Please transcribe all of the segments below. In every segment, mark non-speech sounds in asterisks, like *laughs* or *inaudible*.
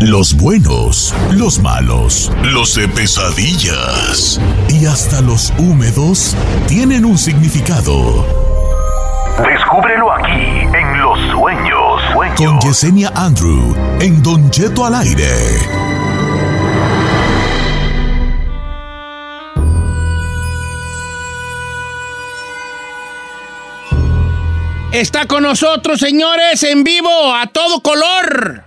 Los buenos, los malos, los de pesadillas y hasta los húmedos tienen un significado. Descúbrelo aquí en Los Sueños. Con Yesenia Andrew en Don Cheto al aire. Está con nosotros, señores, en vivo, a todo color.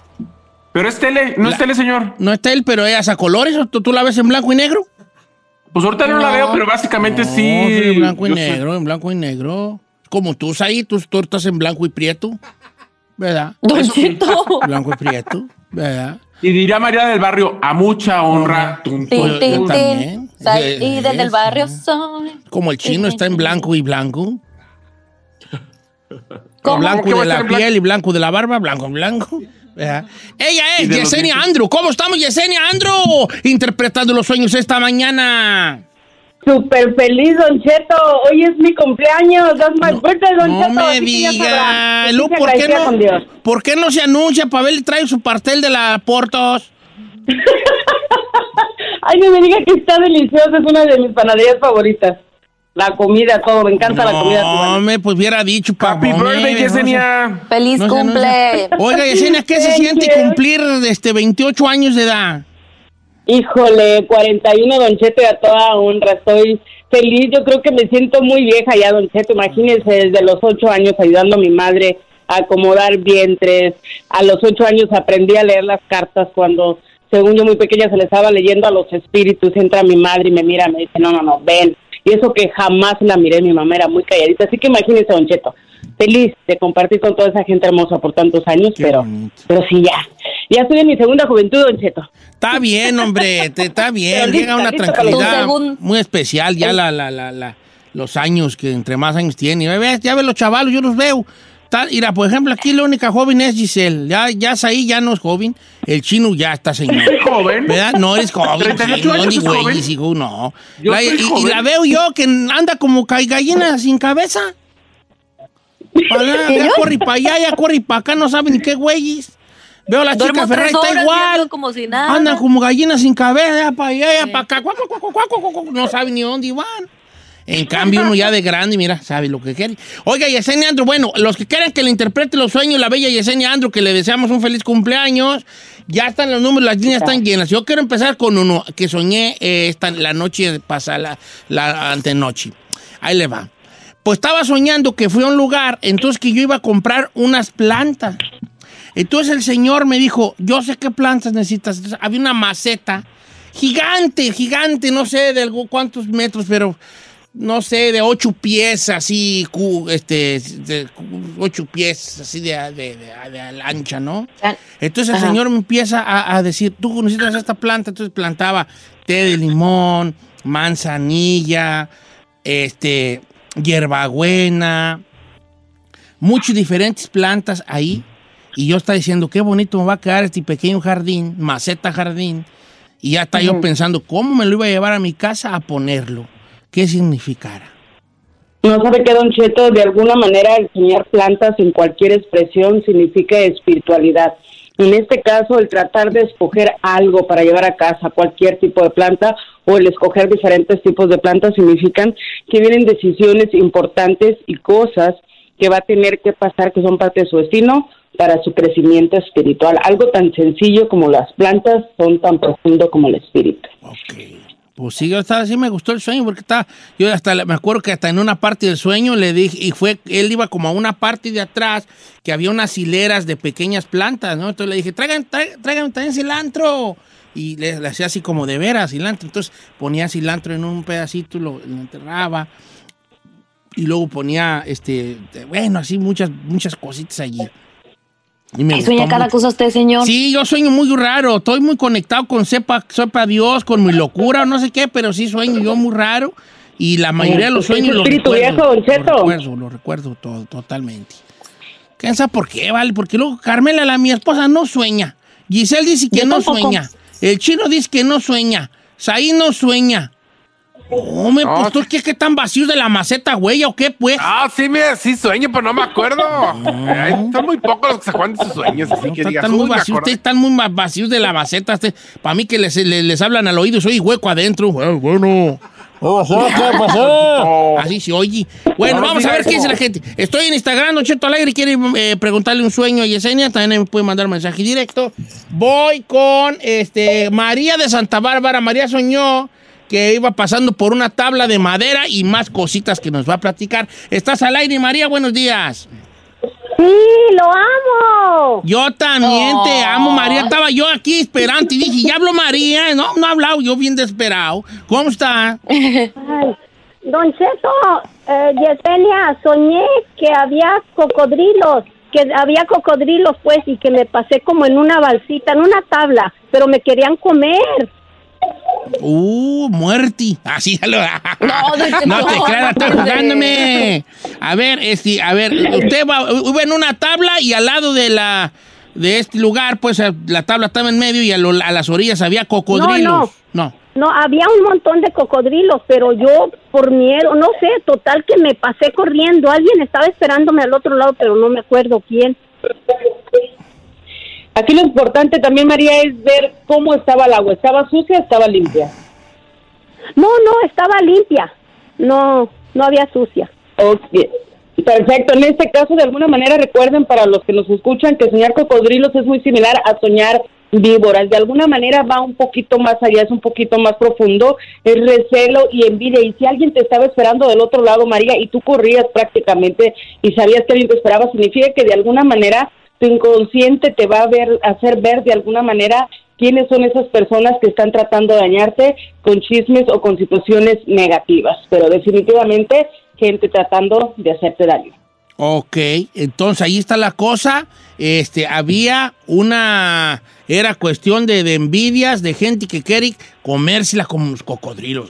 Pero es tele, no es tele, señor. No es tele, pero es a colores. ¿o ¿Tú, tú la ves en blanco y negro? Pues ahorita no, la veo, pero básicamente No, sí. en blanco y Yo sé. negro, en blanco y negro. Como tú, ahí, tus tortas en blanco y prieto. ¿Verdad? Don Cheto. *laughs* Blanco y prieto, ¿verdad? Y diría María del Barrio, a mucha honra. Tum. también. y desde el barrio soy. Como el chino está en blanco y blanco. ¿Cómo? Blanco ¿Qué va de la piel y blanco de la barba, blanco y blanco. ¿Verdad? Ella es Yesenia. Andrew. ¿Cómo estamos, Yesenia Andrew? Interpretando los sueños esta mañana. Súper feliz, Don Cheto. Hoy es mi cumpleaños. That's my birthday, Don No Cheto. me que ya diga. Lu, ¿por, qué no. ¿Por qué no se anuncia para ver trae su pastel de la Portos? *laughs* Ay, no me diga que está delicioso. Es una de mis panaderías favoritas. La comida, todo. Me encanta la comida. No, me pues hubiera dicho. Happy pavón, birthday, Yesenia. Feliz no cumple. anuncia. Oiga, Yesenia, ¿qué se siente cumplir este 28 años de edad? Híjole, 41, Don Cheto, y a toda honra. Estoy feliz. Yo creo que me siento muy vieja ya, Don Cheto. Imagínense, desde los ocho años ayudando a mi madre a acomodar vientres. A los ocho años aprendí a leer las cartas cuando, según yo muy pequeña, se le estaba leyendo a los espíritus. Entra mi madre y me mira, me dice, no, no, no, ven. Y eso que jamás la miré, mi mamá era muy calladita. Así que imagínense, Don Cheto, feliz de compartir con toda esa gente hermosa por tantos años, Qué pero, bonito. pero sí, ya. Ya estoy en mi segunda juventud, Don Cheto. Está bien, hombre, te- está bien. Llega una tranquilidad muy especial ya la, la, la, la- los años que entre más años tiene. Ya ves, ya ves los chavalos, yo los veo. Está- mira, por ejemplo, aquí la única joven es Giselle. Ya, ya es ahí, ya no es joven. El chino ya está señor. Soy joven. ¿Verdad? No eres joven. 38 sí, no, años ni es güey, hijo, no. Yo La- soy y, y la veo yo que anda como gallina sin cabeza. Para allá, ¿Qué ya corre para allá, ya corre para acá, no sabe ni qué güeyes. Veo a la Duermo chica Ferrari, está igual. como si nada. Andan como gallinas sin cabeza, ya para allá, ya para acá. No sabe ni dónde van. En cambio, uno ya de grande, mira, sabe lo que quiere. Oiga, Yesenia Andrew, bueno, los que quieran que le interprete los sueños, la bella Yesenia Andrew, que le deseamos un feliz cumpleaños, ya están los números, las líneas están llenas. Yo quiero empezar con uno que soñé eh, esta, la noche pasada, la, la antenoche. Ahí le va. Pues estaba soñando que fui a un lugar, entonces que yo iba a comprar unas plantas. Entonces el señor me dijo, yo sé qué plantas necesitas. Entonces, había una maceta gigante, gigante, no sé de algo- cuántos metros, pero no sé, de ocho pies, así, este, de ocho pies, así de, de, de- de ancha, ¿no? Entonces el Ajá. señor me empieza a, a decir, tú necesitas esta planta, entonces plantaba té de limón, manzanilla, este, hierbabuena, muchas diferentes plantas ahí. Y yo estaba diciendo, qué bonito me va a quedar este pequeño jardín, maceta jardín. Y ya está yo pensando, ¿cómo me lo iba a llevar a mi casa a ponerlo? ¿Qué significara? No sabe que Don Cheto, de alguna manera, enseñar plantas en cualquier expresión significa espiritualidad. En este caso, el tratar de escoger algo para llevar a casa, cualquier tipo de planta, o el escoger diferentes tipos de plantas, significan que vienen decisiones importantes y cosas que va a tener que pasar, que son parte de su destino, para su crecimiento espiritual. Algo tan sencillo como las plantas son tan profundo como el espíritu. Ok. Pues sí, estaba, sí me gustó el sueño porque está, yo hasta me acuerdo que hasta en una parte del sueño le dije, y fue, él iba como a una parte de atrás que había unas hileras de pequeñas plantas, ¿no? Entonces le dije, traigan, traigan, también cilantro. Y le, hacía así como de veras cilantro. Entonces ponía cilantro en un pedacito, lo, lo enterraba. Y luego ponía, este, bueno, así muchas, muchas cositas allí. Y me sueña cada mucho. cosa usted, señor. Sí, yo sueño muy raro. Estoy muy conectado con sepa, sepa Dios, con mi locura o no sé qué, pero sí sueño yo muy raro. Y la mayoría de los sueños los recuerdo. viejo, Don Cheto. Los recuerdo, los recuerdo todo, totalmente. ¿Quién sabe por qué, vale? Porque luego Carmela, la mi esposa, no sueña. Giselle dice que Yo no tampoco. sueña. El chino dice que no sueña. Saí no sueña. Hombre, No, pues tú qué, qué tan vacíos de la maceta, güey, o qué, pues. Ah, sí, me, sí sueño, pero no me acuerdo. Ay, son muy pocos los que se acuerdan de sus sueños, así que Están- digas, están muy vacíos, ustedes están muy vacíos de la maceta. Para mí que les, les, les hablan al oído, soy hueco adentro. Bueno, bueno. ¿Qué pasó? *laughs* Así se oye. Bueno, No vamos a ver qué dice la gente. Estoy en Instagram, Don Cheto Alegre, quiere eh, preguntarle un sueño a Yesenia, también me puede mandar mensaje directo. Voy con este María de Santa Bárbara. María soñó que iba pasando por una tabla de madera y más cositas que nos va a platicar. Estás al aire, María, buenos días. Sí, lo amo. Yo también te amo, María. Estaba yo aquí esperando y dije, ya habló María. No, no ha hablado, yo bien desesperado. ¿Cómo está? Ay, don Cheto, eh, Yesenia, soñé que había cocodrilos, que había cocodrilos pues y que me pasé como en una balsita, en una tabla, pero me querían comer. Uh, muerti. Así ya lo. *laughs* No, Cheto, No te creas, está no, jugándome. A ver, este, a ver, usted va, iba en una tabla y al lado de la de este lugar, pues la tabla estaba en medio y a, lo- a las orillas había cocodrilos. No, no. No, había un montón de cocodrilos, pero yo por miedo, no sé, total que me pasé corriendo. Alguien estaba esperándome al otro lado, pero no me acuerdo quién. Aquí lo importante también, María, es ver cómo estaba el agua. ¿Estaba sucia o estaba limpia? No, no, estaba limpia. No, no había sucia. Ok, Perfecto. En este caso, de alguna manera, recuerden para los que nos escuchan que soñar cocodrilos es muy similar a soñar víboras. De alguna manera va un poquito más allá, es un poquito más profundo, es recelo y envidia. Y si alguien te estaba esperando del otro lado, María, y tú corrías prácticamente y sabías que alguien te esperaba, significa que de alguna manera tu inconsciente te va a ver, hacer ver de alguna manera quiénes son esas personas que están tratando de dañarte con chismes o con situaciones negativas. Pero definitivamente gente tratando de hacerte daño. Ok, entonces ahí está la cosa. Este, había una. Era cuestión de, de envidias, de gente que quiere comérsela como los cocodrilos.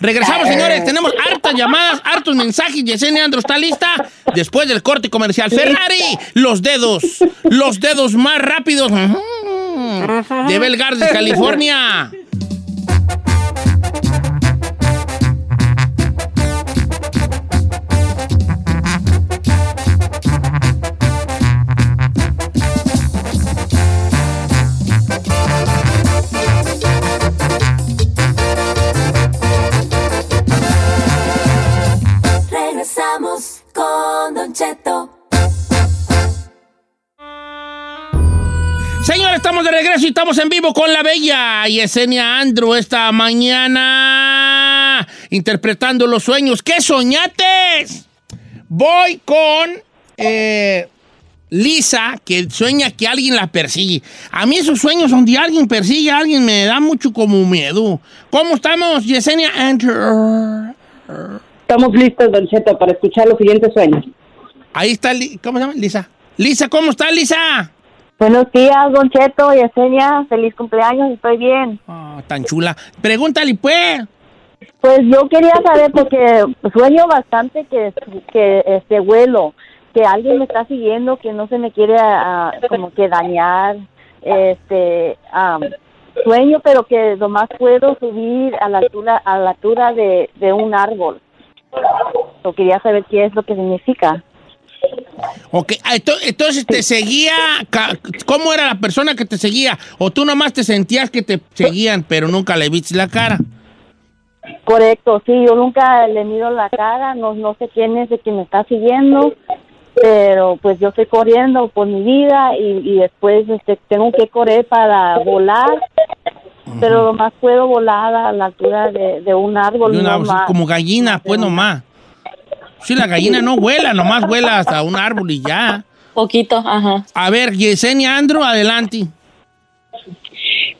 Regresamos, señores. Tenemos hartas llamadas, hartos mensajes. Yesenia Andro está lista. Después del corte comercial. Ferrari, los dedos. Los dedos más rápidos. De Bell Gardens, *laughs* California. Regreso y estamos en vivo con la bella Yesenia Andrew esta mañana interpretando los sueños. ¿Qué soñates? Voy con eh, Lisa, que sueña que alguien la persigue. A mí esos sueños donde alguien persigue a alguien me da mucho como miedo. ¿Cómo estamos, Yesenia Andrew? Estamos listos, Don Cheto, para escuchar los siguientes sueños. Ahí está, ¿cómo se llama? Lisa. Lisa, ¿cómo está, Lisa? Buenos días, Don Cheto, Yesenia. Feliz cumpleaños, estoy bien. Ah, tan chula. Pregúntale, pues. Pues yo quería saber porque sueño bastante que, que este vuelo, que alguien me está siguiendo, que no se me quiere ah, como que dañar, este am, sueño, pero que nomás puedo subir a la altura a la altura de, de un árbol. Yo quería saber qué es lo que significa. Ok, ah, ento- entonces te seguía, ¿cómo era la persona que te seguía? ¿O tú nomás te sentías que te seguían, pero nunca le viste la cara? Correcto, sí, yo nunca le miro la cara, no, no sé quién es el que me está siguiendo, pero pues yo estoy corriendo por mi vida y, y después este, tengo que correr para volar, pero lo más puedo volar a la altura de, de un árbol. De una- no más. como gallina, pues nomás. Sí, la gallina no vuela, nomás vuela hasta un árbol y ya. Poquito, ajá. A ver, Yesenia Andro, adelante.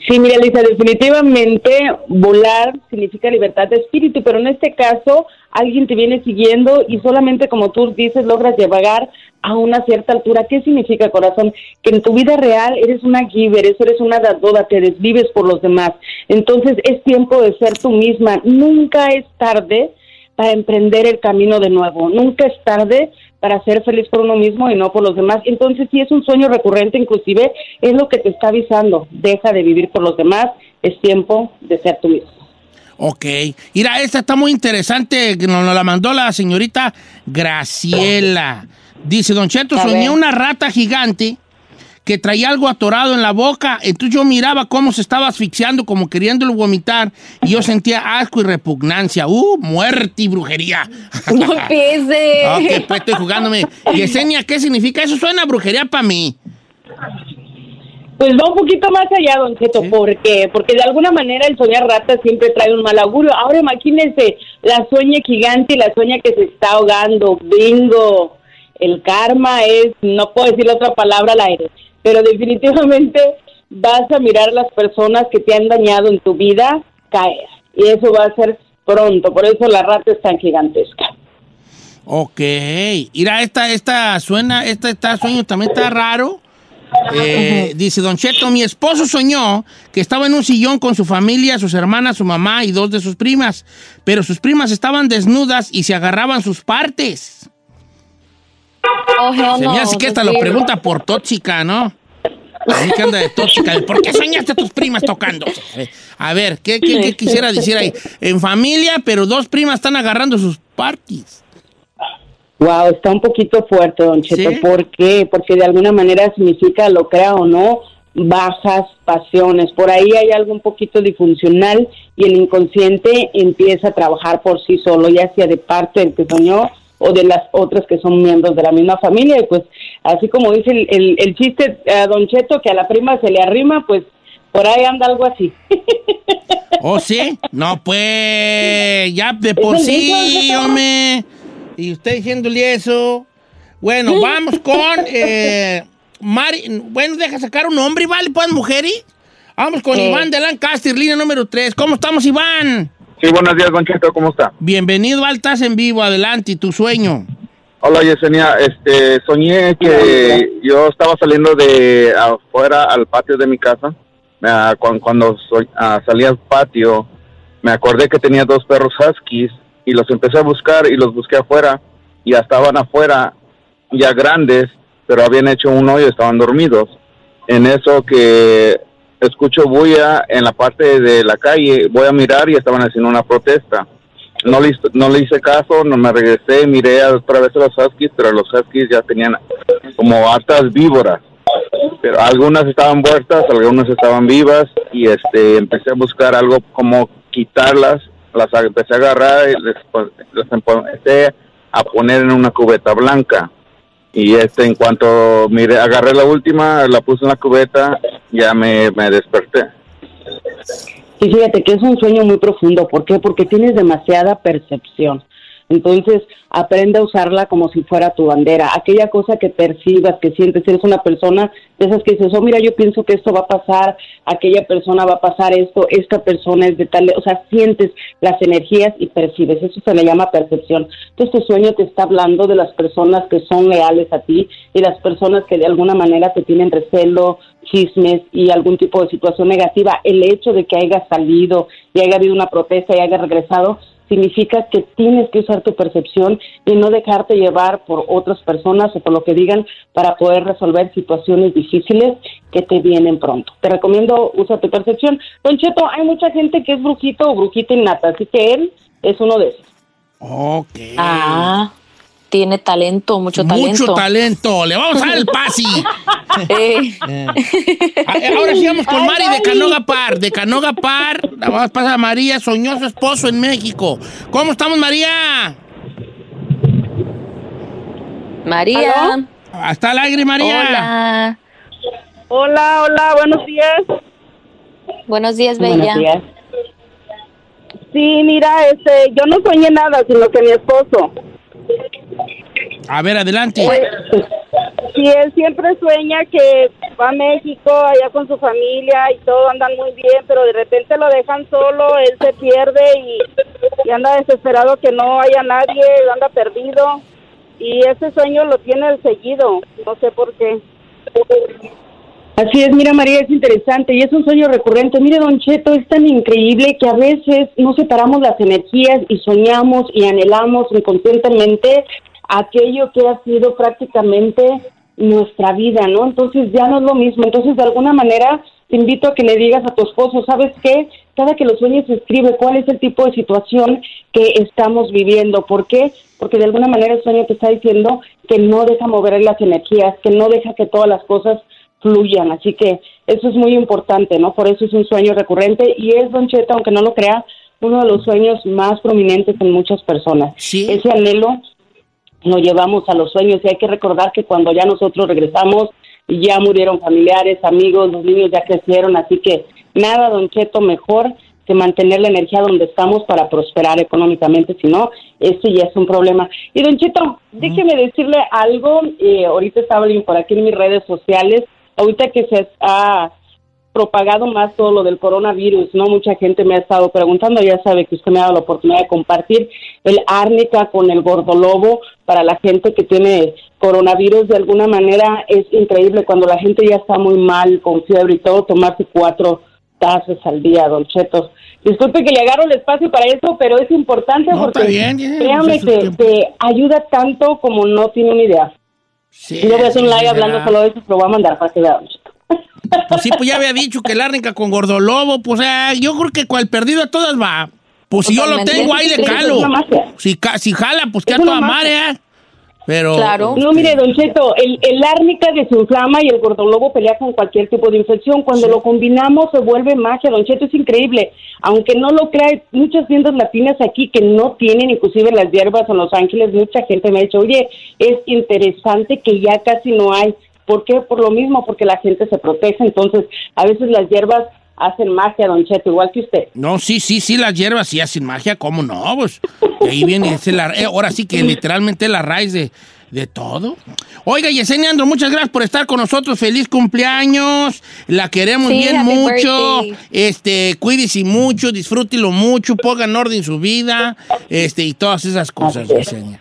Sí, mira, Lisa, definitivamente volar significa libertad de espíritu, pero en este caso alguien te viene siguiendo y solamente como tú dices logras llegar a una cierta altura. ¿Qué significa, corazón? Que en tu vida real eres una giver, eres una dadora, te desvives por los demás. Entonces es tiempo de ser tú misma. Nunca es tarde para emprender el camino de nuevo. Nunca es tarde para ser feliz por uno mismo y no por los demás. Entonces, si es un sueño recurrente, inclusive, es lo que te está avisando. Deja de vivir por los demás, es tiempo de ser tú mismo. Ok. Mira, esta está muy interesante, que nos la mandó la señorita Graciela. Dice, Don Cheto, soñé una rata gigante que traía algo atorado en la boca. Entonces yo miraba cómo se estaba asfixiando, como queriéndolo vomitar, y yo sentía asco y repugnancia. ¡Uh, muerte y brujería! *laughs* No empiece. ok, pues estoy jugándome. Yesenia, ¿qué significa? Eso suena a brujería para mí. Pues va un poquito más allá, Don Cheto. ¿Por qué? Porque de alguna manera el soñar rata siempre trae un mal augurio. Ahora imagínense, la sueña gigante y la sueña que se está ahogando. Bingo. El karma es, no puedo decir la otra palabra al aire, pero definitivamente vas a mirar a las personas que te han dañado en tu vida caer. Y eso va a ser pronto. Por eso la rata es tan gigantesca. Ok. Mira, esta, esta suena, esta, esta sueño también está raro. Eh, Dice Don Cheto, mi esposo soñó que estaba en un sillón con su familia, sus hermanas, su mamá y dos de sus primas, pero sus primas estaban desnudas y se agarraban sus partes. Oh, Se no, me hace que esta lo pregunta por tóxica, ¿no? A mí que anda de tóxica. ¿Por qué soñaste a tus primas tocando? A ver, ¿qué, qué- qué quisiera decir ahí? En familia, pero dos primas están agarrando sus parties. Wow, está un poquito fuerte, don Cheto. ¿Sí? ¿Por qué? Porque de alguna manera significa, lo crea o no, bajas pasiones. Por ahí hay algo un poquito disfuncional y el inconsciente empieza a trabajar por sí solo, ya sea de parte del que soñó o de las otras que son miembros de la misma familia. Y pues, así como dice el, el- el chiste, eh, don Cheto, que a la prima se le arrima, pues por ahí anda algo así. *laughs* ¿Oh, sí? No, pues, ya de por sí, hombre. Y usted diciéndole eso. Bueno, vamos con *laughs* eh, Mari. Bueno, deja sacar un nombre, ¿vale? Pues, mujeres. Vamos con Eh. Iván de Lancaster, línea número 3. ¿Cómo estamos, Iván? Sí, buenos días, Don Cheto, ¿cómo está? Bienvenido, estás en vivo. Adelante, tu sueño. Hola, Yesenia. Este, soñé que yo estaba saliendo de afuera al patio de mi casa. Cuan- cuando, soy- salí al patio, me acordé que tenía dos perros huskies y los empecé a buscar y los busqué afuera. Ya estaban afuera, ya grandes, pero habían hecho un hoyo, estaban dormidos. En eso que escucho bulla en la parte de la calle, voy a mirar y estaban haciendo una protesta. No le, no le hice caso, no me regresé, miré otra vez a los huskies, pero los huskies ya tenían como hartas víboras. Pero algunas estaban muertas, algunas estaban vivas y este empecé a buscar algo como quitarlas, las empecé a agarrar y les, les empecé a poner en una cubeta blanca. Y este en cuanto miré, agarré la última, la puse en la cubeta, ya me, me desperté. Y fíjate que es un sueño muy profundo. ¿Por qué? Porque tienes demasiada percepción. Entonces, aprende a usarla como si fuera tu bandera. Aquella cosa que percibas, que sientes, eres una persona de esas que dices, oh, mira, yo pienso que esto va a pasar, aquella persona va a pasar esto, esta persona es de tal, o sea, sientes las energías y percibes. Eso se le llama percepción. Entonces, tu sueño te está hablando de las personas que son leales a ti y las personas que de alguna manera te tienen recelo, chismes y algún tipo de situación negativa. El hecho de que haya salido y haya habido una protesta y haya regresado significa que tienes que usar tu percepción y no dejarte llevar por otras personas o por lo que digan para poder resolver situaciones difíciles que te vienen pronto. Te recomiendo usa tu percepción. Don Cheto, hay mucha gente que es brujito o brujita innata, así que él es uno de esos. Ok. Ah, tiene talento, mucho talento. Mucho talento. Le vamos a dar el pasi. *laughs* Eh, Eh. Ah, eh, Ahora sí vamos con Mari de Canoga Par. De Canoga Par, la vamos a pasar a María, soñó su esposo en México. ¿Cómo estamos, María? María. ¿Aló? Hasta el aire, María. Hola. Hola, hola, buenos días. Buenos días, Buenos Bella. días. Sí, mira, este, yo no soñé nada, sino que mi esposo. A ver, adelante. Sí, él siempre sueña que va a México, allá con su familia y todo andan muy bien, pero de repente lo dejan solo, él se pierde y, y anda desesperado que no haya nadie, anda perdido. Y ese sueño lo tiene el seguido, no sé por qué. Así es, mira María, es interesante y es un sueño recurrente. Mire, Don Cheto, es tan increíble que a veces no separamos las energías y soñamos y anhelamos inconscientemente aquello que ha sido prácticamente nuestra vida, ¿no? Entonces ya no es lo mismo. Entonces, de alguna manera, te invito a que le digas a tu esposo, ¿sabes qué? Cada que lo sueñes, escribe cuál es el tipo de situación que estamos viviendo. ¿Por qué? Porque de alguna manera el sueño te está diciendo que no deja mover las energías, que no deja que todas las cosas fluyan. Así que eso es muy importante, ¿no? Por eso es un sueño recurrente y es, Don Cheto, aunque no lo crea, uno de los sueños más prominentes en muchas personas. Sí. Ese anhelo lo llevamos a los sueños. Y hay que recordar que cuando ya nosotros regresamos ya murieron familiares, amigos, los niños ya crecieron, así que nada, Don Cheto, mejor que mantener la energía donde estamos para prosperar económicamente, si no, esto ya es un problema. Y Don Cheto, déjeme decirle algo, eh, ahorita estaba por aquí en mis redes sociales, ahorita que se ha propagado más todo lo del coronavirus, ¿no? Mucha gente me ha estado preguntando, ya sabe que usted me ha dado la oportunidad de compartir el árnica con el gordolobo para la gente que tiene coronavirus, de alguna manera es increíble cuando la gente ya está muy mal, con fiebre y todo, tomarse cuatro tazas al día, Don Chetos. Disculpe que le agarro el espacio para eso, pero es importante No, porque bien, créame pues es su que, tiempo. que ayuda tanto como no tiene una idea. Sí, Yo voy a hacer un live hablando solo de eso, pero voy a mandar para que vea, Don Cheto. Pues sí, pues ya había dicho que la arranca con gordolobo. Pues ah, yo creo que cual perdido a todas va. Pues si yo lo tengo, ahí le Sí, calo. Si, ca- si jala, pues que a toda madre, ¿eh? Pero. Claro. No, mire, Don Cheto, el, el árnica desinflama y el gordolobo pelea con cualquier tipo de infección. Cuando lo combinamos se vuelve magia, Don Cheto, es increíble. Aunque no lo crea, hay muchas tiendas latinas aquí que no tienen inclusive las hierbas en Los Ángeles. Mucha gente me ha dicho, oye, es interesante que ya casi no hay. ¿Por qué? Por lo mismo, porque la gente se protege. Entonces, a veces las hierbas hacen magia, Don Cheto, igual que usted. No, sí, sí, sí, las hierbas sí hacen magia, ¿cómo no? Pues ahí viene, ese la- eh, ahora sí que literalmente la raíz de, de todo. Oiga, Yesenia Andro, muchas gracias por estar con nosotros. Feliz cumpleaños. La queremos Sí, bien mucho. birthday. Este, cuídese mucho, disfrútelo mucho, ponga en orden su vida, este, y todas esas cosas. Yesenia.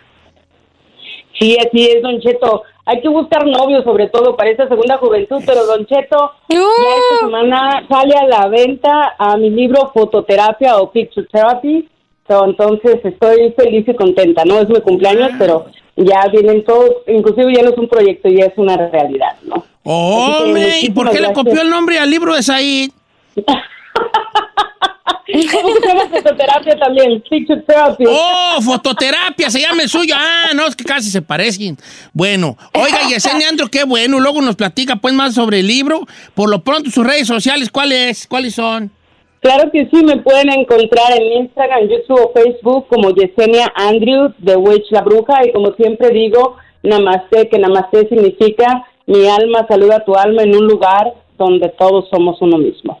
Sí, así es, Don Cheto. Hay que buscar novios, sobre todo para esta segunda juventud, pero Don Cheto, ya esta semana sale a la venta a mi libro Fototerapia o Picture Therapy. So, entonces estoy feliz y contenta, ¿no? Es mi cumpleaños, pero ya vienen todos, inclusive ya no es un proyecto, ya es una realidad, ¿no? Hombre, ¿y por qué le copió el nombre al libro de Said? *laughs* ¿Cómo se llama fototerapia también? Picture. Oh, fototerapia, se llama el suyo. Ah, no, es que casi se parecen. Bueno, oiga, *laughs* Yesenia Andro, qué bueno. Luego nos platica pues más sobre el libro. Por lo pronto, sus redes sociales, ¿cuáles, ¿cuáles son? Claro que sí, me pueden encontrar en Instagram, YouTube o Facebook como Yesenia Andrew, The Witch La Bruja, y como siempre digo, Namaste, que Namaste significa mi alma saluda a tu alma en un lugar donde todos somos uno mismo.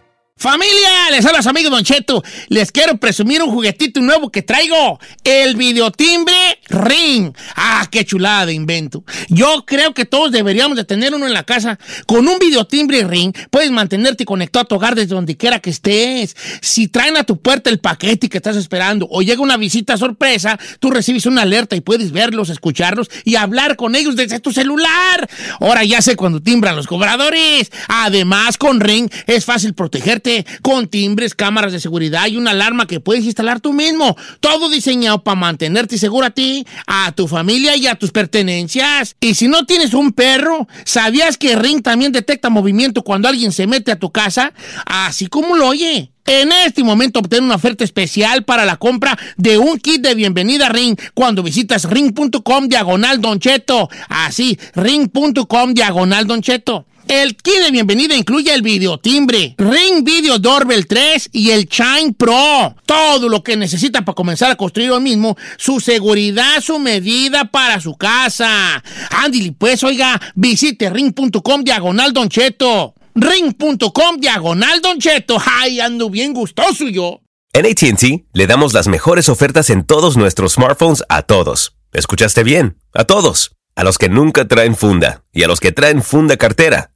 Familia, les habla su amigo Don. Les quiero presumir un juguetito nuevo que traigo. El videotimbre Ring. Ah, qué chulada de invento. Yo creo que todos deberíamos de tener uno en la casa. Con un videotimbre Ring puedes mantenerte conectado a tu hogar desde donde quiera que estés. Si traen a tu puerta el paquete que estás esperando o llega una visita sorpresa, tú recibes una alerta y puedes verlos, escucharlos y hablar con ellos desde tu celular. Ahora ya sé cuando timbran los cobradores. Además, con Ring es fácil protegerte con timbres, cámaras de seguridad y una alarma que puedes instalar tú mismo. Todo diseñado para mantenerte seguro a ti, a tu familia y a tus pertenencias. Y si no tienes un perro, ¿sabías que Ring también detecta movimiento cuando alguien se mete a tu casa? Así como lo oye. En este momento obtén una oferta especial para la compra de un kit de bienvenida a Ring cuando visitas ring.com diagonal Don Cheto. Así, ring.com diagonal Don Cheto. El kit de bienvenida incluye el videotimbre, Ring Video Doorbell 3 y el Chime Pro. Todo lo que necesita para comenzar a construir hoy mismo su seguridad, su medida para su casa. Andy, pues oiga, visite ring.com diagonal Don Cheto. Ring.com diagonal Don Cheto. Ay, ando bien gustoso yo. En ATT le damos las mejores ofertas en todos nuestros smartphones a todos. ¿Escuchaste bien? A todos. A los que nunca traen funda y a los que traen funda cartera.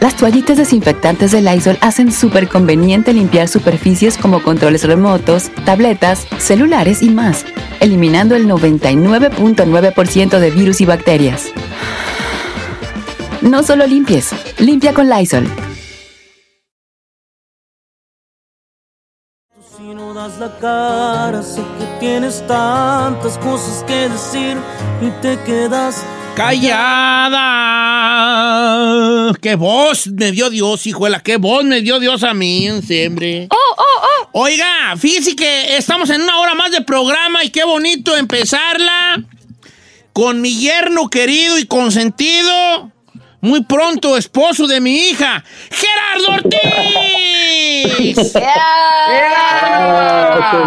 Las toallitas desinfectantes de Lysol hacen súper conveniente limpiar superficies como controles remotos, tabletas, celulares y más, eliminando el 99.9% de virus y bacterias. No solo limpies, limpia con Lysol. Si no das la cara, sé que tienes tantas cosas que decir y te quedas ¡Callada! ¡Qué voz me dio Dios, hijuela! ¡Qué voz me dio Dios a mí en siempre! ¡Oh, oh, oh! Oiga, fíjese que estamos en una hora más de programa y qué bonito empezarla con mi yerno querido y consentido, muy pronto esposo de mi hija, Gerardo Ortiz. *laughs* Ah.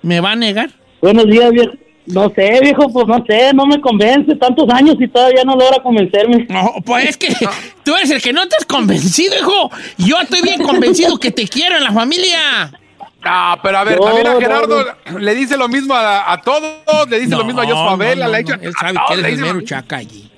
¿Me va a negar? Buenos días, viejo. No sé, viejo, pues no sé, no me convence. Tantos años y todavía no logra convencerme. No, pues es que tú eres el que no te has convencido, hijo. Yo estoy bien convencido que te quiero en la familia. Ah, pero a ver, No, también a no, Gerardo le dice lo mismo a, a todos, le dice lo mismo a Jos Favela, no, le ha no, dicho Él sabe que le eres el mero chaca allí.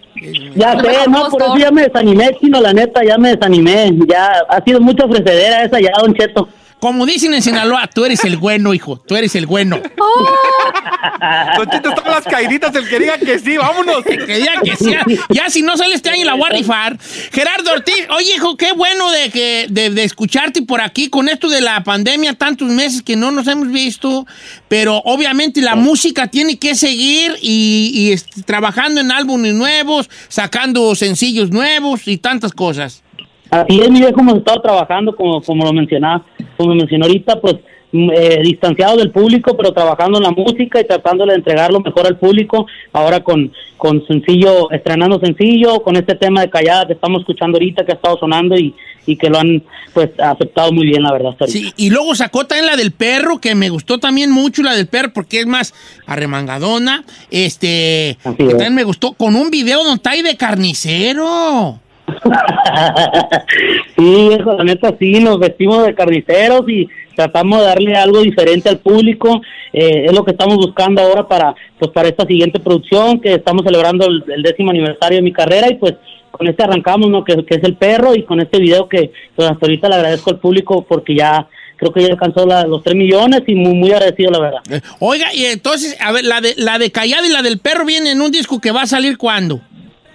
Ya sé, no, por eso ya me desanimé, chino, la neta, ya me desanimé. Ya ha sido mucha ofrecedera esa ya, don Cheto. Como dicen en Sinaloa, tú eres el bueno, hijo. Tú eres el bueno. *laughs* Don Chito, están las caíditas, el que diga que sí, vámonos. Que diga que sea. Ya si no sale este año la voy a rifar. Gerardo Ortiz, oye, hijo, qué bueno de, que, de, de escucharte por aquí con esto de la pandemia, tantos meses que no nos hemos visto. Pero obviamente la música tiene que seguir y, y, trabajando en álbumes nuevos, sacando sencillos nuevos y tantas cosas. Así es, mi viejo, hemos estado trabajando, como, como lo mencionaba, como mencionó ahorita, pues mm, eh, distanciado del público, pero trabajando en la música y tratando de entregar lo mejor al público. Ahora con, con sencillo, estrenando sencillo, con este tema de callada que estamos escuchando ahorita, que ha estado sonando y, y que lo han pues aceptado muy bien, la verdad. Sí, y luego sacó también la del perro, que me gustó también mucho la del perro, porque es más arremangadona. Este, que también me gustó, con un video donde está ahí de carnicero. *laughs* Sí, eso, la neta sí, nos vestimos de carniceros y tratamos de darle algo diferente al público. Eh, es lo que estamos buscando ahora para, pues, para esta siguiente producción, que estamos celebrando el, décimo aniversario de mi carrera y pues con este arrancamos, ¿no? Que, es el perro y con este video que pues hasta ahorita le agradezco al público porque ya creo que ya alcanzó la- los 3 millones y muy, muy agradecido, la verdad. Eh, Oiga, y entonces, a ver, la de, la de Callada y la del perro vienen en un disco que va a salir cuándo?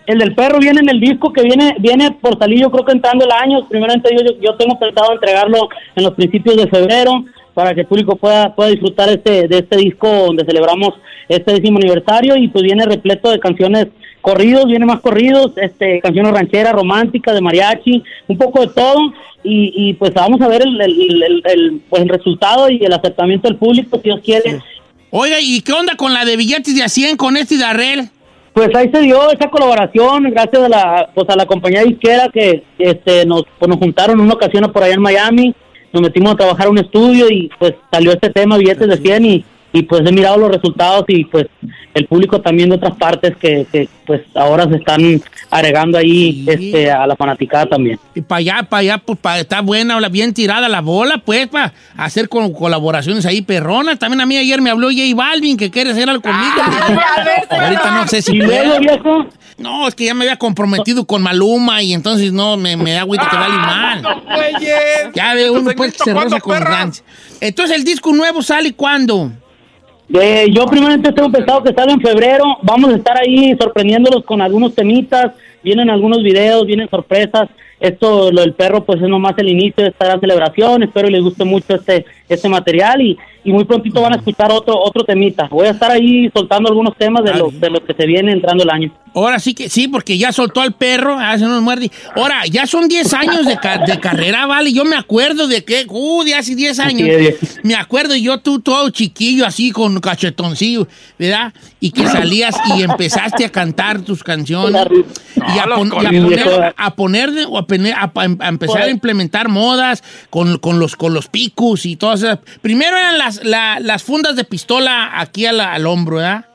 El del perro viene en el disco que viene viene por salir, yo creo que entrando el año. Primeramente, yo, yo, tengo pensado entregarlo en los principios de febrero para que el público pueda, pueda disfrutar este, de este disco donde celebramos este décimo aniversario y pues viene repleto de canciones corridos, viene más corridos, este canciones rancheras, románticas, de mariachi, un poco de todo y, y pues vamos a ver el, el, el- pues, el resultado y el aceptamiento del público, si Dios quiere. Oiga, ¿y qué onda con la de billetes de a 100 con este de Arrel? Pues ahí se dio esa colaboración gracias a la pues a la compañía disquera que este nos pues, nos juntaron en una ocasión por allá en Miami, nos metimos a trabajar a un estudio y pues salió este tema billetes de 100 y y pues he mirado los resultados y pues el público también de otras partes que, que pues ahora se están agregando ahí este a la fanaticada también. Y para allá, para allá, pues pa- está buena, la- bien tirada la bola, pues, para hacer con colaboraciones ahí perronas. También a mí ayer me habló J Balvin que quiere hacer algo conmigo. Ahorita no sé si ¿Y puedo. luego, viejo? No, es que ya me había comprometido con Maluma y entonces no, me, me da agüita que vale mal. Ya ve uno pues que se roza con. Entonces el disco nuevo sale cuándo? Eh, yo primeramente tengo pensado que sale en febrero. Vamos a estar ahí sorprendiéndolos con algunos temitas. Vienen algunos videos, vienen sorpresas. Esto, lo del perro, pues es nomás el inicio de esta gran celebración. Espero les guste mucho este este material y, y muy prontito van a escuchar otro otro temita. Voy a estar ahí soltando algunos temas de los de los que se viene entrando el año. Ahora sí que sí, porque ya soltó al perro, hace unos muerde. Ahora, ya son 10 años de, ca- de carrera, vale. Yo me acuerdo de que, uh, de hace 10 años. Me acuerdo yo, tú todo chiquillo, así con cachetoncillo, ¿verdad? Y que salías y empezaste a cantar tus canciones. Y a, los pon- y a poner, a poner a, a empezar a implementar modas con, con los, con los picos y todas esas. Primero eran las, la- las fundas de pistola aquí la- al hombro, ¿verdad?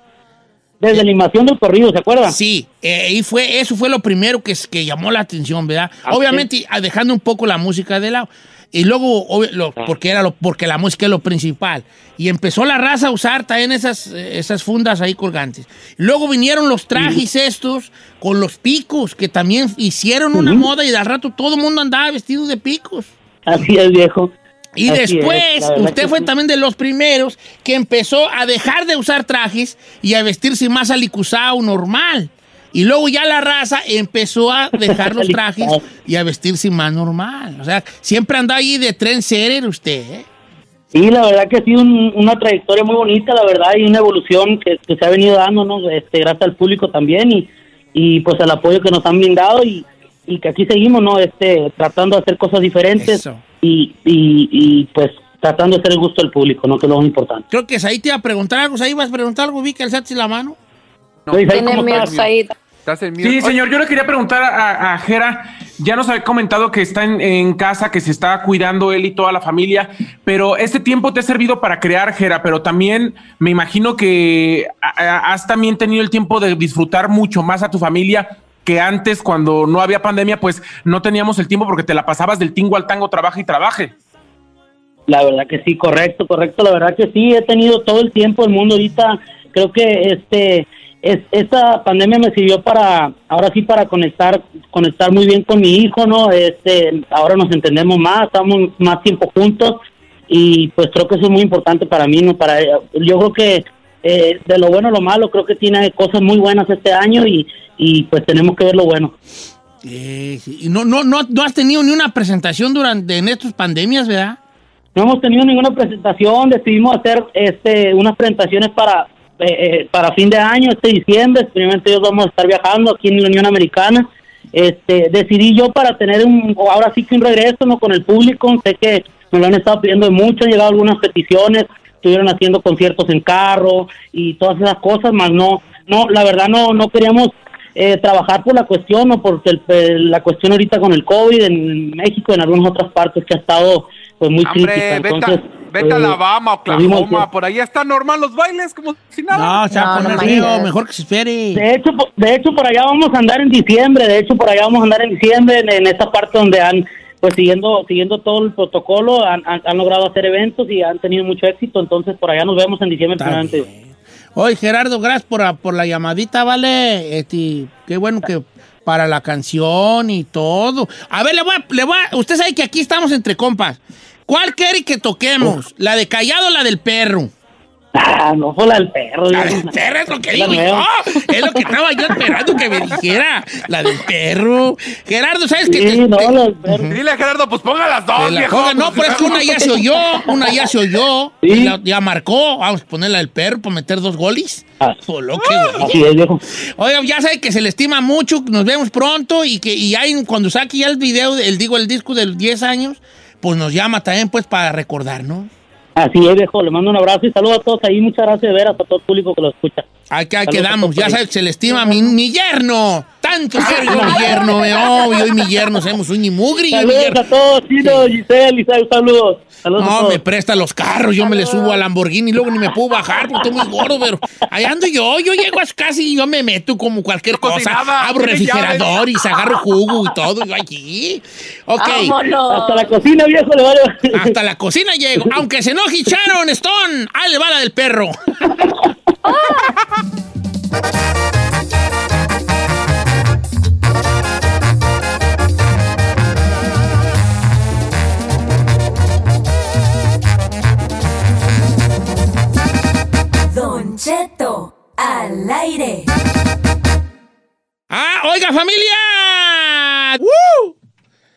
Desde la animación del corrido, ¿se acuerdan? Sí, eh, y fue, eso fue lo primero que, que llamó la atención, ¿verdad? Ah, Obviamente, ah, dejando un poco la música de lado. Y luego, obvio, lo- porque, era lo, porque la música es lo principal. Y empezó la raza a usar también esas, eh, esas fundas ahí colgantes. Luego vinieron los trajes estos con los picos, que también hicieron una moda y de al rato todo el mundo andaba vestido de picos. Así es, viejo. Y Así después, usted fue sí. también de los primeros que empezó a dejar de usar trajes y a vestirse más alicuzado normal. Y luego ya la raza empezó a *laughs* dejar los trajes y a vestirse más normal. O sea, siempre anda ahí de tren serer usted, ¿eh? Sí, la verdad que ha sido un- una trayectoria muy bonita, la verdad, y una evolución que, que se ha venido dando, ¿no? Este, gracias al público también y, y pues al apoyo que nos han brindado y, y que aquí seguimos, ¿no? Este, tratando de hacer cosas diferentes y, y, y pues tratando de hacer el gusto del público, ¿no? Que es lo más importante. Creo que ahí te iba a preguntar algo. Ahí vas a preguntar algo, vi que alzaste la mano. Tiene mute, Said. Estás en Sí, señor, yo le quería preguntar a, a Jera, ya nos había comentado que está en, en casa, que se está cuidando él y toda la familia, pero este tiempo te ha servido para crear, Jera, pero también me imagino que a- a- has también tenido el tiempo de disfrutar mucho más a tu familia que antes, cuando no había pandemia, pues no teníamos el tiempo porque te la pasabas del tingo al tango, trabaja y trabaje. La verdad que sí, correcto, correcto. La verdad que sí, he tenido todo el tiempo del mundo ahorita. Creo que este es, esta pandemia me sirvió para, ahora sí, para conectar, conectar muy bien con mi hijo, ¿no? Este, ahora nos entendemos más, estamos más tiempo juntos y pues creo que eso es muy importante para mí, ¿no? Para, yo creo que eh, de lo bueno a lo malo, creo que tiene cosas muy buenas este año y, y pues tenemos que ver lo bueno. Eh. Y no, no, no, no has tenido ni una presentación durante en estas pandemias, ¿verdad? No hemos tenido ninguna presentación, decidimos hacer este unas presentaciones para eh, eh, para fin de año, este diciembre, experimentalmente ellos vamos a estar viajando aquí en la Unión Americana. Este, decidí yo para tener un, ahora sí que un regreso ¿no? con el público, sé que me lo han estado pidiendo mucho, han llegado algunas peticiones, estuvieron haciendo conciertos en carro y todas esas cosas, más no, no, la verdad no, no queríamos eh, trabajar por la cuestión o por el- la cuestión ahorita con el COVID en México, en algunas otras partes que ha estado pues muy crítica. Hombre, vete, Entonces, a, vete a eh, Alabama, lo vimos Oklahoma, por ahí está normal los bailes, como si nada. No, se va a poner feo, mejor que se espere. De hecho, de hecho, por allá vamos a andar en diciembre. De hecho, por allá vamos a andar en diciembre, en, en esta parte donde han, pues siguiendo siguiendo todo el protocolo, han, han- han logrado hacer eventos y han tenido mucho éxito. Entonces, por allá nos vemos en diciembre. Oye, Gerardo, gracias por, la- por la llamadita, ¿vale? Este, qué bueno que para la canción y todo. A ver, le voy a, le voy a- usted sabe que aquí estamos entre compas. ¿Cuál quiere que toquemos? ¿La de Callado o la del perro? Ah, no fue la del perro. La del perro es lo que digo yo. Es lo que estaba yo esperando que me dijera. La del perro. Gerardo, ¿sabes qué? Sí, no, la del perro. Dile a Gerardo, pues ponga las dos, la viejo. ponga- no, pero es que una ya se oyó, una ya se oyó, y la- ya marcó. Vamos a ponerla del perro para meter dos goles. Que. Ah. Así es, viejo. Oiga, ya sabe que se le estima mucho, nos vemos pronto y que y hay, cuando saque ya el video, el digo, el disco de los 10 años, pues nos llama también pues para recordar, ¿no? Así es, viejo. Le mando un abrazo y saludo a todos ahí. Muchas gracias de veras a todo el público que lo escucha. Ahí Saludos quedamos, ya se le estima mi, mi yerno. Tanto quiero yo a mi yerno, me obvio, y mi yerno, somos un mugri. yo y mi Saludos yerno. a todos, Chino, Giselle, Isabel, saludos. Saludos a No, todos. me presta los carros, yo me le subo al Lamborghini y luego ni me puedo bajar porque estoy muy gordo, pero ahí ando yo, yo llego a su casa y yo me meto como cualquier cosa, cocinaba, abro refrigerador y se agarro jugo y todo, yo allí. Ok. Hasta la cocina, viejo, le vale. Hasta la cocina llego. Aunque se enoje Sharon Stone, ahí le va la del perro. *laughs* Cheto, al aire. Ah, oiga, familia. ¡Woo!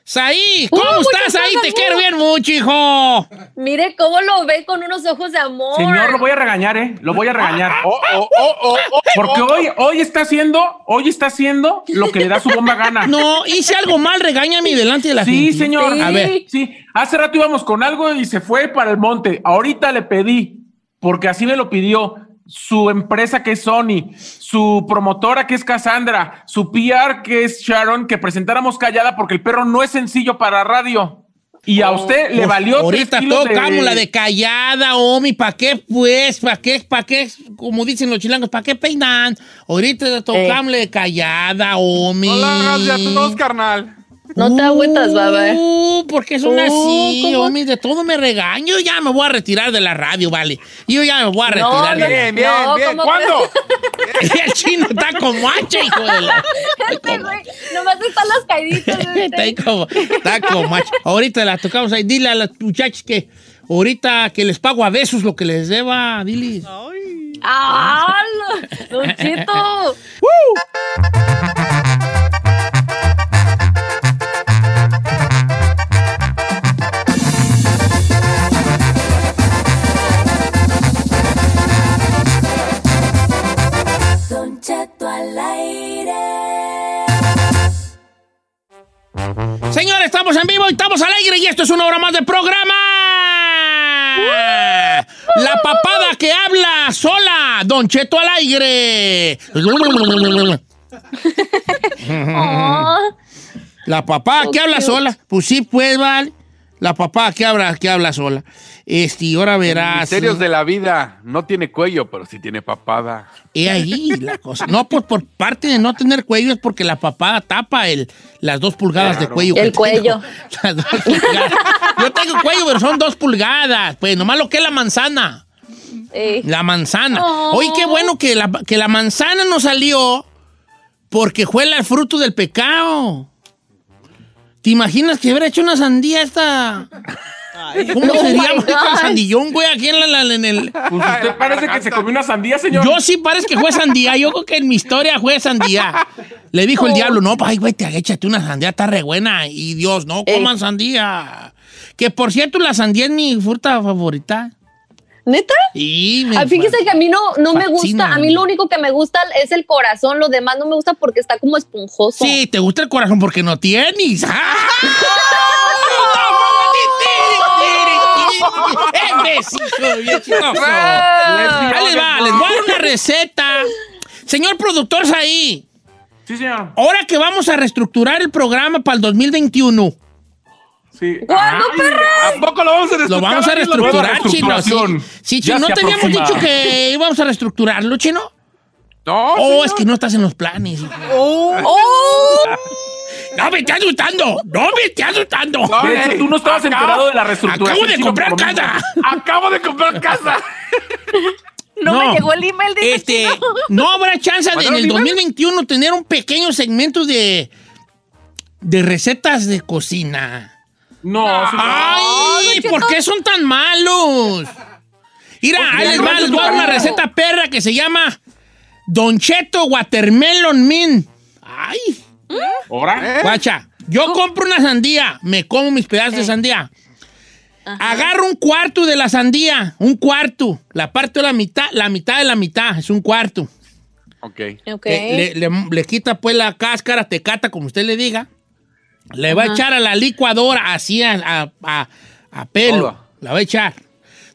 Saí, ¿cómo Uh, estás muchas ahí? Te quiero bien mucho, hijo. Mire cómo lo ve con unos ojos de amor. Señor, lo voy a regañar, ¿eh? Lo voy a regañar. Oh, oh, oh, oh, oh, Porque hoy, hoy está haciendo, hoy está haciendo lo que le da su bomba gana. *laughs* No, hice algo mal, regáñame delante de la Sí, gente. señor. A ver. Sí, hace rato íbamos con algo y se fue para el monte. Ahorita le pedí, porque así me lo pidió, su empresa que es Sony, su promotora que es Cassandra, su PR que es Sharon, que presentáramos callada porque el perro no es sencillo para radio. Y a usted le Pues, valió. Ahorita tocamos la de callada, Omi. ¿Para qué, pues? ¿Para qué? ¿Para qué? Como dicen los chilangos, ¿para qué peinan? Ahorita tocamos la de callada, Omi. No la hagas de a todos, carnal. No te agüitas, baba. Uh, porque son Uh, así. Omi, de todo me regaño. Ya me voy a retirar de la radio, vale. Yo ya me voy a retirar no, de la Bien, bien, No, bien. ¿cómo ¿Cuándo? *laughs* El chino está como hacha, hijo de la... Este güey, nomás están las caíditas. de *laughs* Está ahí este. como, está como hacha. Ahorita la tocamos ahí. Dile a las muchachas que ahorita que les pago a besos lo que les deba. Dile. ¡Ah! Don Cheto. *laughs* Don Señores, estamos en vivo y estamos al aire y esto es una hora más de programa. La papada que habla sola, Don Cheto al aire. *laughs* Oh, La papá que habla sola. Pues sí, pues, vale. La papá que habla, que habla sola. Este, y ahora verás. Misterios de la vida. No tiene cuello, pero sí tiene papada. He ahí la cosa. No, pues por parte de no tener cuello es porque la papada tapa el, las dos pulgadas de cuello. El cuello. *laughs* Las dos pulgadas. Yo tengo cuello, pero son dos pulgadas. Pues nomás lo que es la manzana. eh. La manzana. Oh. Oye, qué bueno que la, que la manzana no salió porque fue el fruto del pecado. ¿Te imaginas que hubiera hecho una sandía esta? ¿Cómo Oh sería el sandillón, güey, aquí en, la- la- en el... Pues usted parece que se comió una sandía, señor. Yo sí parece que fue sandía. Yo creo que en mi historia fue sandía. Le dijo el diablo, no, ay, güey, te échate una sandía, está re buena. Y Dios, no coman sandía. Que por cierto, la sandía es mi fruta favorita. ¿Neta? Y me Ah, fíjese que a mí no, no me gusta. A mí lo único que me gusta es el corazón. Lo demás no me gusta porque está como esponjoso. Sí, te gusta el corazón porque no tienes. ¡Ah! ¡Imbécil! bien. Ahí les va, les voy a dar una receta. Señor productor ahí. Sí, señor. Ahora que vamos a reestructurar el programa para el 2021. Sí. ¿Cuándo, perra? ¿A poco lo vamos a Lo reestructurar? vamos a lo- reestructurar, chino. Sí, sí Ya chino. ¿No teníamos aproxima. dicho que íbamos a reestructurarlo, chino? No, Oh, señor. es que no estás en los planes. hijo. ¡Oh! *laughs* No me estés asustando. No me estés asustando. No, De hecho, tú no estabas Acá- enterado de la reestructuración. Acabo de chino, comprar lo casa. Acabo de comprar casa. *laughs* No, me llegó el email de este, *laughs* no habrá chance de en ¿Mandaron el email? 2021 tener un pequeño segmento de de recetas de cocina. No, señor. Ay, ¿por qué son tan malos? Mira, ahí les va, les voy a dar una receta perra que se llama Don Cheto Watermelon Min. Ay, ¿Ahora? guacha, yo compro una sandía, me como mis pedazos de sandía. Agarro un cuarto de la sandía, un cuarto, la parto de la mitad, la mitad de la mitad, es un cuarto. Ok. Ok. Le, le- le- le quita pues la cáscara, tecata, como usted le diga. Le va a echar a la licuadora así a, a- a- a pelo. La va a echar.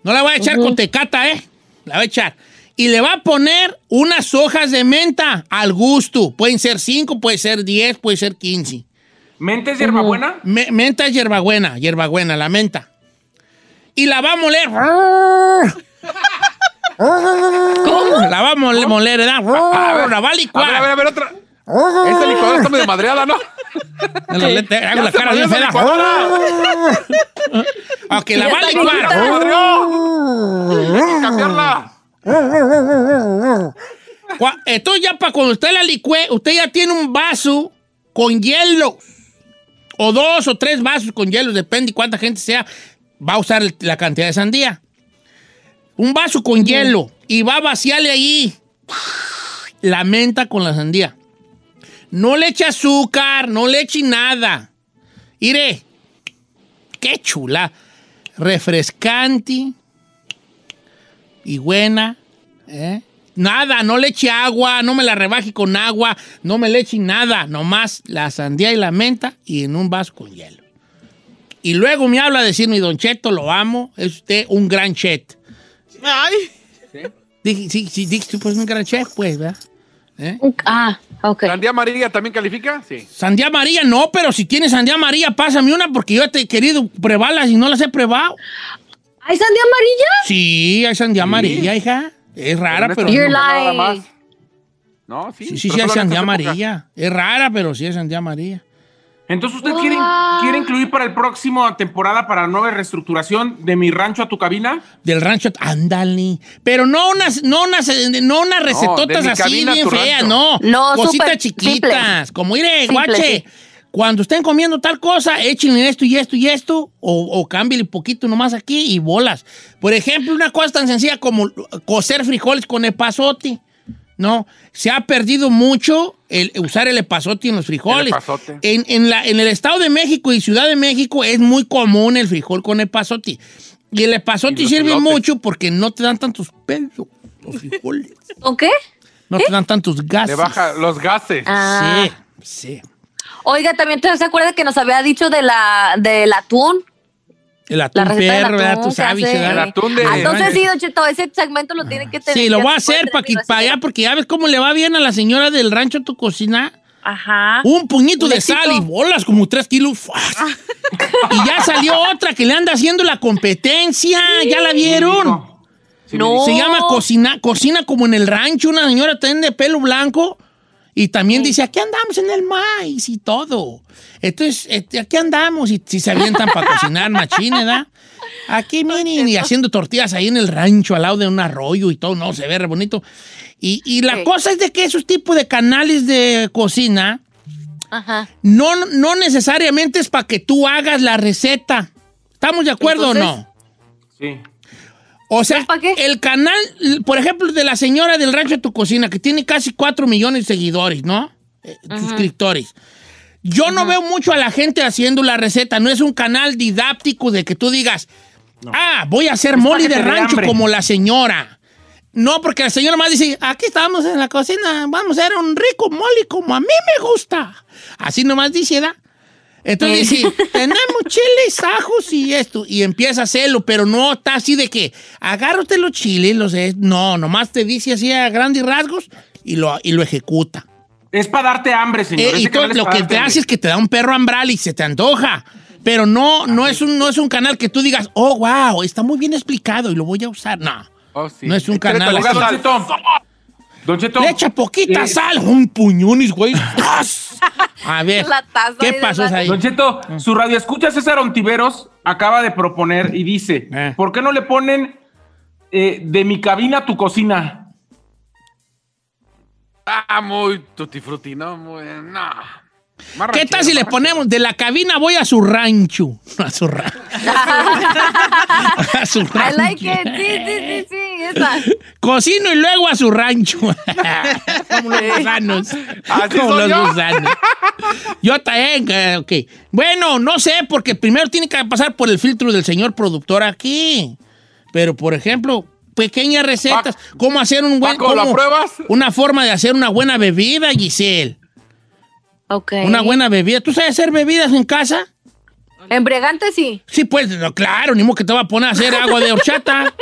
No la va a echar con tecata, ¿eh? La va a echar. Y le va a poner unas hojas de menta al gusto. Pueden ser 5, puede ser 10, puede ser 15. ¿Mente es hierbabuena? Me- menta es hierbabuena, hierbabuena, la menta. Y la va a moler. *laughs* ¿Cómo? La va a mole- moler, ¿verdad? La va a A licuar. ver, a ver, a ver, otra. Esta licuadora está medio madreada, ¿no? En la lente- hago la cara bien fea. licuadora. Ok, la Ya va a está licuar. cambiarla. Entonces ya para cuando usted la licue, usted ya tiene un vaso con hielo. O dos o tres vasos con hielo, depende de cuánta gente sea, va a usar la cantidad de sandía. Un vaso con hielo y va a vaciarle ahí la menta con la sandía. No le eche azúcar, no le eche nada. Mire, qué chula. Refrescante y buena. ¿eh? Nada, no le eche agua, no me la rebaje con agua, no me le eche nada, nomás la sandía y la menta y en un vaso con hielo. Y luego me habla de decir, mi don Cheto, lo amo, es usted un gran chet. Ay. Dije, sí, sí, dije, tú, pues un gran chef, pues, ¿verdad? ¿Eh? Ah, ok. ¿Sandía amarilla también califica? Sí. Sandía amarilla no, pero si tienes sandía amarilla, pásame una porque yo te he querido probarlas y no las he probado. ¿Hay sandía amarilla? Sí, hay sandía amarilla, hija. Es rara, pero... You're no, nada más. No, sí. Sí, sí, pero sí, hay sandía amarilla. Es rara, pero sí hay sandía amarilla. Entonces usted quiere, quiere incluir para el próximo temporada, para la nueva reestructuración de mi rancho a tu cabina. Del rancho, ándale. Pero no unas, no unas, no unas recetotas así bien feas, rancho. no. No, Cositas chiquitas. Como, mire, Simple, guache, sí. cuando estén comiendo tal cosa, échenle esto y esto y esto, o, o cámbiale poquito nomás aquí y bolas. Por ejemplo, una cosa tan sencilla como cocer frijoles con epazote. No, se ha perdido mucho el usar el epazote en los frijoles. El. En, en la, en el Estado de México y Ciudad de México es muy común el frijol con epazote. Y el epazote Y sirve elotes. mucho porque no te dan tantos pelos los frijoles. *laughs* ¿O qué? No te dan tantos gases. Le baja los gases. Ah. Sí, sí. Oiga, también te se acuerda que nos había dicho de la del atún. El atún del perro, ¿verdad? atún Tú. El atún de- Ah, Entonces sí, Don Cheto, ese segmento lo tiene que tener. Sí, lo voy a hacer para, para allá, porque ya ves cómo le va bien a la señora del rancho tu cocina. Ajá. Un puñito Un de sal y bolas, como tres kilos. ¡fuas! y ya salió otra que le anda haciendo la competencia. ¿Ya la vieron? No. Se llama cocina, cocina como en el rancho, una señora también de pelo blanco. Y también dice, aquí andamos en el maíz y todo. Entonces, este, aquí andamos y si se avientan para cocinar machine, ¿verdad? Aquí miren, y haciendo tortillas ahí en el rancho, al lado de un arroyo y todo, no, se ve re bonito. Y, y la Sí. cosa es de que esos tipos de canales de cocina Ajá. no, no necesariamente es para que tú hagas la receta. ¿Estamos de acuerdo Entonces- o no? Sí. O sea, ¿para qué? el canal, por ejemplo, de la señora del rancho de tu cocina, que tiene casi 4 millones de seguidores, ¿no? Eh, Suscriptores. Yo no veo mucho a la gente haciendo la receta. No es un canal didáctico de que tú digas, ah, voy a hacer que de rancho como la señora. No, porque la señora más dice, aquí estamos en la cocina, vamos a hacer un rico mole como a mí me gusta. Así nomás dice, ¿verdad? Entonces Sí. dice, *laughs* tenemos chiles, ajos y esto, y empieza a hacerlo, pero no está así de que agárrate los chiles, los es- no, nomás te dice así a grandes rasgos y lo, y lo ejecuta. Es para darte hambre, señor. Eh, y todo canal es lo que te hambre. hace es que te da un perro hambral y se te antoja. Pero no, no es, un, no es un canal que tú digas, oh, wow, está muy bien explicado y lo voy a usar. No. Oh, sí. No es un ¿Qué le canal así. Don Cheto. Don Cheto. Le echa poquita Eh, sal, un puñones, güey. *laughs* A ver, ¿qué pasó ahí? Don Cheto, su radio escucha César Ontiveros acaba de proponer y dice, Eh. ¿por qué no le ponen eh, de mi cabina a tu cocina? Ah, muy tutti frutti, ¿no? Muy, no. Más ¿Qué tal si le ponemos de la cabina voy a su rancho? *laughs* A su rancho. *laughs* a su I rancho. like it. Sí, sí, sí, sí. Esa. Cocino y luego a su rancho. *laughs* Como los gusanos. Así Como los yo. gusanos. Yo también, eh, ok. Bueno, no sé, porque primero tiene que pasar por el filtro del señor productor aquí. Pero, por ejemplo, pequeñas recetas. ¿Cómo hacer un buen... Paco, ¿la cómo- pruebas? Una forma de hacer una buena bebida, Giselle. Ok. Una buena bebida. ¿Tú sabes hacer bebidas en casa? Embriagante, sí. Sí, pues, no, claro, ni modo que te va a poner a hacer agua de horchata.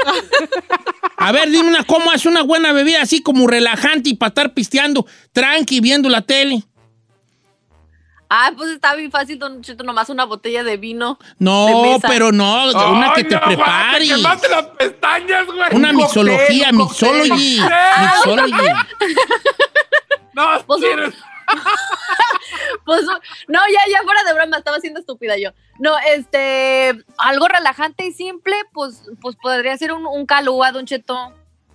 A ver, dime una, cómo es una buena bebida así como relajante y para estar pisteando, tranqui, viendo la tele. Ah, pues está bien fácil, Don Cheto, nomás una botella de vino. de No, mesa. pero no, una que Ay, te no, prepares. Te quemaste las pestañas, güey. Una Un mixología, mixology. Mixology. No, *laughs* Pues, *laughs* Pues, no, ya, ya fuera de broma, estaba siendo estúpida yo. No, este, algo relajante y simple, pues, pues podría ser un, un calúa, Don Cheto,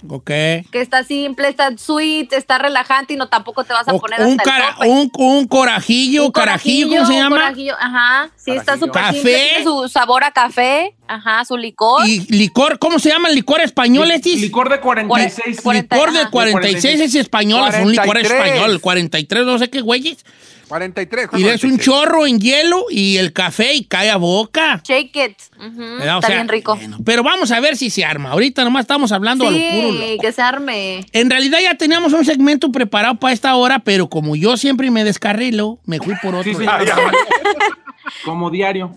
Ok. que está simple, está sweet, está relajante y no tampoco te vas a O- poner un, hasta el cara- un, un corajillo, Un carajillo, ¿cómo se un llama? corajillo, ajá, sí, está Carajillo. súper Café. simple, tiene su sabor a café, ajá, su licor. Y licor, ¿cómo se llama el licor español, Estis? Licor de 46. Cuare- Licor de Ajá. 46 es español, es un licor 43. español. 43, no sé qué güeyes. 43. Y le es un 46. chorro en hielo y el café y cae a boca. Shake it. Está sea, bien rico. bueno, pero vamos a ver si se arma. Ahorita nomás estamos hablando a lo puro. Sí, loco. que se arme. En realidad ya teníamos un segmento preparado para esta hora, pero como yo siempre me descarrilo, me fui por otro. Sí, sí. Ya, vale. *laughs* *laughs* Como diario.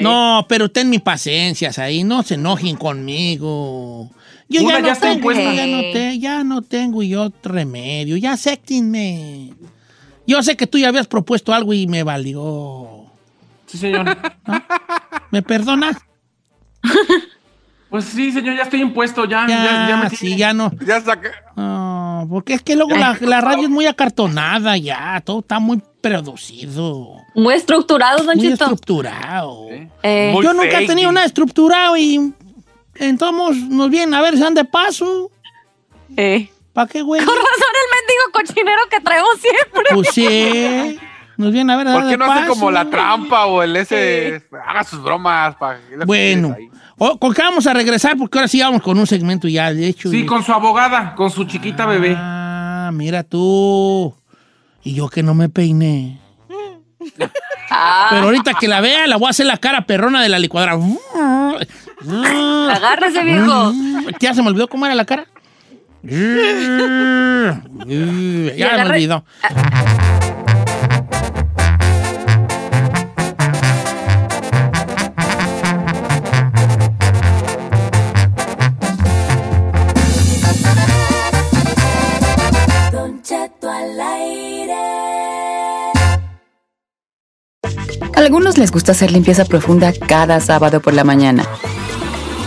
No, pero ten mi paciencia ahí, no se enojen conmigo. Yo Una ya ya no está tengo, ya no, te- ya no tengo yo remedio, ya séctinme. Yo sé que tú ya habías propuesto algo y me valió. Sí, señor. ¿Me perdonas? Pues sí, señor, ya estoy impuesto, ya. Ya, Ya, ya me sí, ya no. Ya saqué. No, porque es que luego la, la radio es muy acartonada ya, todo está muy producido, Muy estructurado, Don muy estructurado. Eh, Muy Yo nunca he tenido nada estructurado y entonces nos vienen a ver si han de paso. eh. ¿Para qué, güey? Con razón el cochinero que traemos siempre. Pues sí, nos vienen a ver. a ¿Por qué no hace como la trampa o el ese? Haga sus bromas. Pa, Bueno, o- ¿con qué vamos a regresar? Porque ahora sí vamos con un segmento ya, de hecho. Sí, y- con su abogada, con su chiquita bebé. Ah, mira tú. Y yo que no me peiné. Ah, Pero ahorita que la vea, la voy a hacer la cara perrona de la licuadora. agárrese, viejo. ¿Ya se me olvidó cómo era la cara? *laughs* ya me olvidó. Don Cheto al aire. Algunos les gusta hacer limpieza profunda cada sábado por la mañana.